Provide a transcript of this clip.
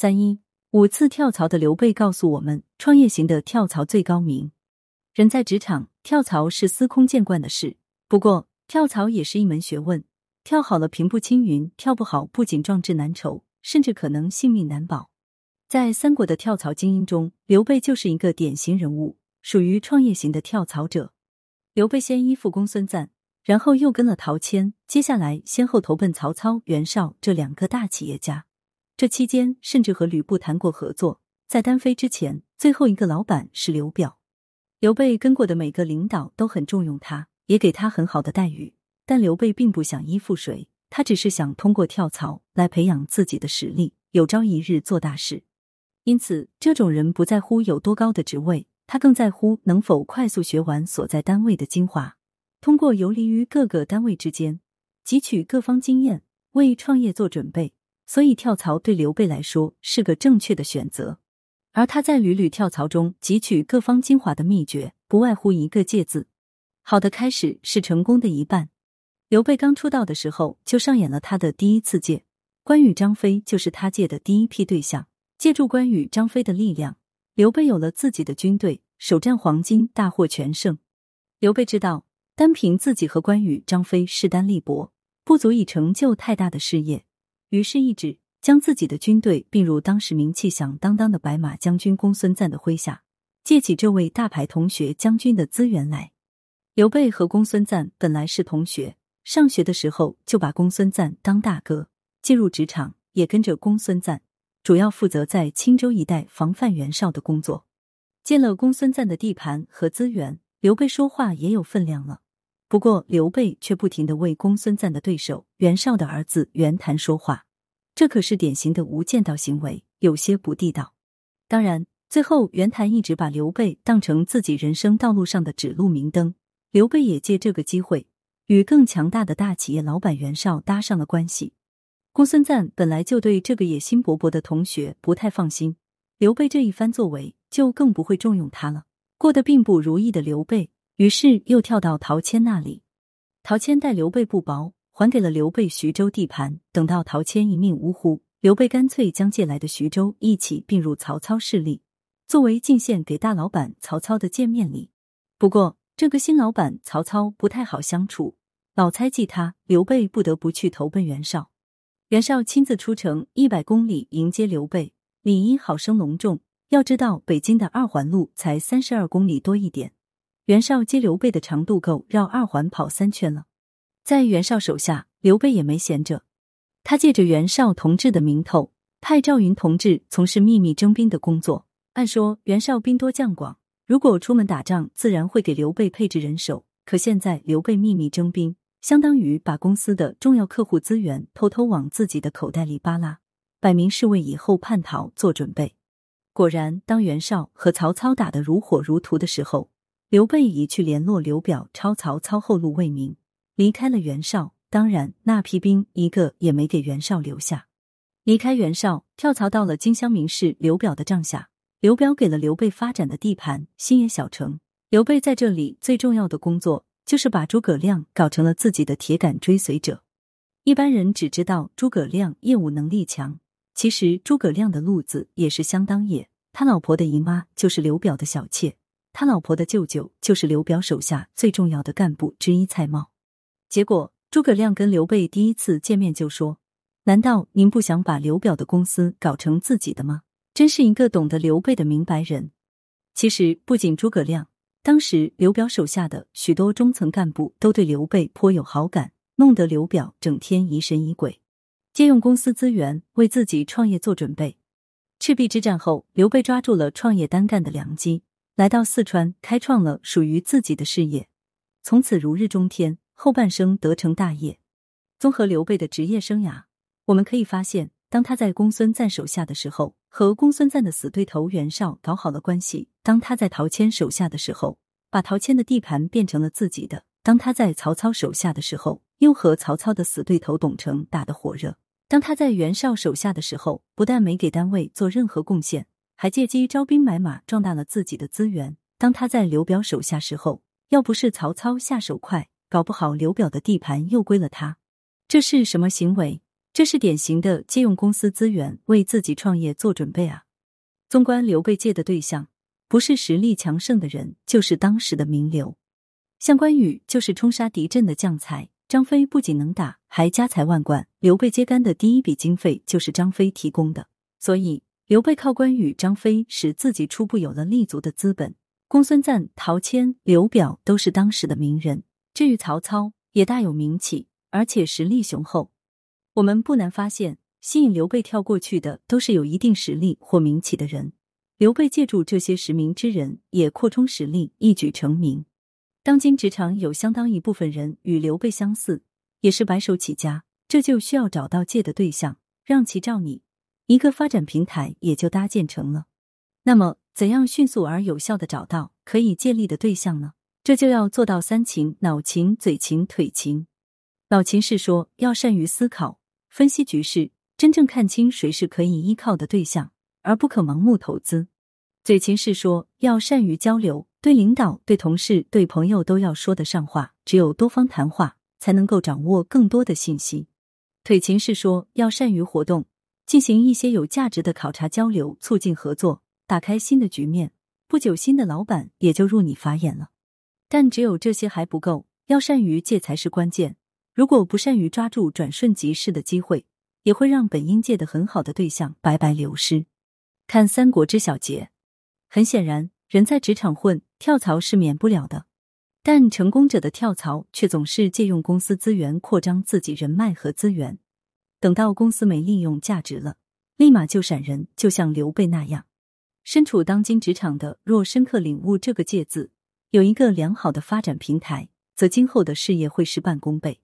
三一五次跳槽的刘备告诉我们，创业型的跳槽最高明。人在职场跳槽是司空见惯的事，不过跳槽也是一门学问。跳好了平步青云，跳不好不仅壮志难酬，甚至可能性命难保。在三国的跳槽精英中，刘备就是一个典型人物，属于创业型的跳槽者。刘备先依附公孙瓒，然后又跟了陶谦，接下来先后投奔曹操、袁绍这两个大企业家。这期间，甚至和吕布谈过合作。在单飞之前，最后一个老板是刘表。刘备跟过的每个领导都很重用他，也给他很好的待遇。但刘备并不想依附谁，他只是想通过跳槽来培养自己的实力，有朝一日做大事。因此，这种人不在乎有多高的职位，他更在乎能否快速学完所在单位的精华，通过游离于各个单位之间，汲取各方经验，为创业做准备。所以跳槽对刘备来说是个正确的选择，而他在屡屡跳槽中汲取各方精华的秘诀，不外乎一个“借”字。好的开始是成功的一半。刘备刚出道的时候就上演了他的第一次借，关羽、张飞就是他借的第一批对象。借助关羽、张飞的力量，刘备有了自己的军队，首战黄巾，大获全胜。刘备知道，单凭自己和关羽、张飞势单力薄，不足以成就太大的事业。于是，一指将自己的军队并入当时名气响当当的白马将军公孙瓒的麾下，借起这位大牌同学将军的资源来。刘备和公孙瓒本来是同学，上学的时候就把公孙瓒当大哥，进入职场也跟着公孙瓒，主要负责在青州一带防范袁绍的工作。见了公孙瓒的地盘和资源，刘备说话也有分量了。不过，刘备却不停的为公孙瓒的对手袁绍的儿子袁谭说话，这可是典型的无间道行为，有些不地道。当然，最后袁谭一直把刘备当成自己人生道路上的指路明灯，刘备也借这个机会与更强大的大企业老板袁绍搭上了关系。公孙瓒本来就对这个野心勃勃的同学不太放心，刘备这一番作为就更不会重用他了。过得并不如意的刘备。于是又跳到陶谦那里，陶谦待刘备不薄，还给了刘备徐州地盘。等到陶谦一命呜呼，刘备干脆将借来的徐州一起并入曹操势力，作为进献给大老板曹操的见面礼。不过，这个新老板曹操不太好相处，老猜忌他，刘备不得不去投奔袁绍。袁绍亲自出城一百公里迎接刘备，礼仪好生隆重。要知道，北京的二环路才三十二公里多一点。袁绍接刘备的长度够绕二环跑三圈了，在袁绍手下，刘备也没闲着。他借着袁绍同志的名头，派赵云同志从事秘密征兵的工作。按说袁绍兵多将广，如果出门打仗，自然会给刘备配置人手。可现在刘备秘密征兵，相当于把公司的重要客户资源偷偷往自己的口袋里扒拉，摆明是为以后叛逃做准备。果然，当袁绍和曹操打得如火如荼的时候。刘备已去联络刘表，抄曹操后路未明，离开了袁绍。当然，那批兵一个也没给袁绍留下。离开袁绍，跳槽到了荆襄名士刘表的帐下。刘表给了刘备发展的地盘新野小城。刘备在这里最重要的工作，就是把诸葛亮搞成了自己的铁杆追随者。一般人只知道诸葛亮业务能力强，其实诸葛亮的路子也是相当野。他老婆的姨妈就是刘表的小妾。他老婆的舅舅就是刘表手下最重要的干部之一蔡瑁。结果诸葛亮跟刘备第一次见面就说：“难道您不想把刘表的公司搞成自己的吗？”真是一个懂得刘备的明白人。其实不仅诸葛亮，当时刘表手下的许多中层干部都对刘备颇有好感，弄得刘表整天疑神疑鬼，借用公司资源为自己创业做准备。赤壁之战后，刘备抓住了创业单干的良机。来到四川，开创了属于自己的事业，从此如日中天，后半生得成大业。综合刘备的职业生涯，我们可以发现，当他在公孙瓒手下的时候，和公孙瓒的死对头袁绍搞好了关系；当他在陶谦手下的时候，把陶谦的地盘变成了自己的；当他在曹操手下的时候，又和曹操的死对头董承打得火热；当他在袁绍手下的时候，不但没给单位做任何贡献。还借机招兵买马，壮大了自己的资源。当他在刘表手下时候，要不是曹操下手快，搞不好刘表的地盘又归了他。这是什么行为？这是典型的借用公司资源为自己创业做准备啊！纵观刘备借的对象，不是实力强盛的人，就是当时的名流。像关羽就是冲杀敌阵的将才，张飞不仅能打，还家财万贯。刘备接杆的第一笔经费就是张飞提供的，所以刘备靠关羽、张飞使自己初步有了立足的资本。公孙瓒、陶谦、刘表都是当时的名人。至于曹操，也大有名气，而且实力雄厚。我们不难发现，吸引刘备跳过去的都是有一定实力或名气的人。刘备借助这些实名之人，也扩充实力，一举成名。当今职场有相当一部分人与刘备相似，也是白手起家，这就需要找到借的对象，让其照你，一个发展平台也就搭建成了。那么，怎样迅速而有效的找到可以借力的对象呢？这就要做到三勤：脑勤、嘴勤、腿勤。脑勤是说要善于思考。分析局势，真正看清谁是可以依靠的对象，而不可盲目投资。嘴勤是说要善于交流，对领导、对同事、对朋友都要说得上话。只有多方谈话，才能够掌握更多的信息。腿勤是说要善于活动，进行一些有价值的考察交流，促进合作，打开新的局面。不久，新的老板也就入你法眼了。但只有这些还不够，要善于借才是关键。如果不善于抓住转瞬即逝的机会，也会让本应借的很好的对象白白流失。看《三国》之小结，很显然，人在职场混，跳槽是免不了的。但成功者的跳槽却总是借用公司资源扩张自己人脉和资源，等到公司没利用价值了，立马就闪人，就像刘备那样。身处当今职场的，若深刻领悟这个“借”字，有一个良好的发展平台，则今后的事业会事半功倍。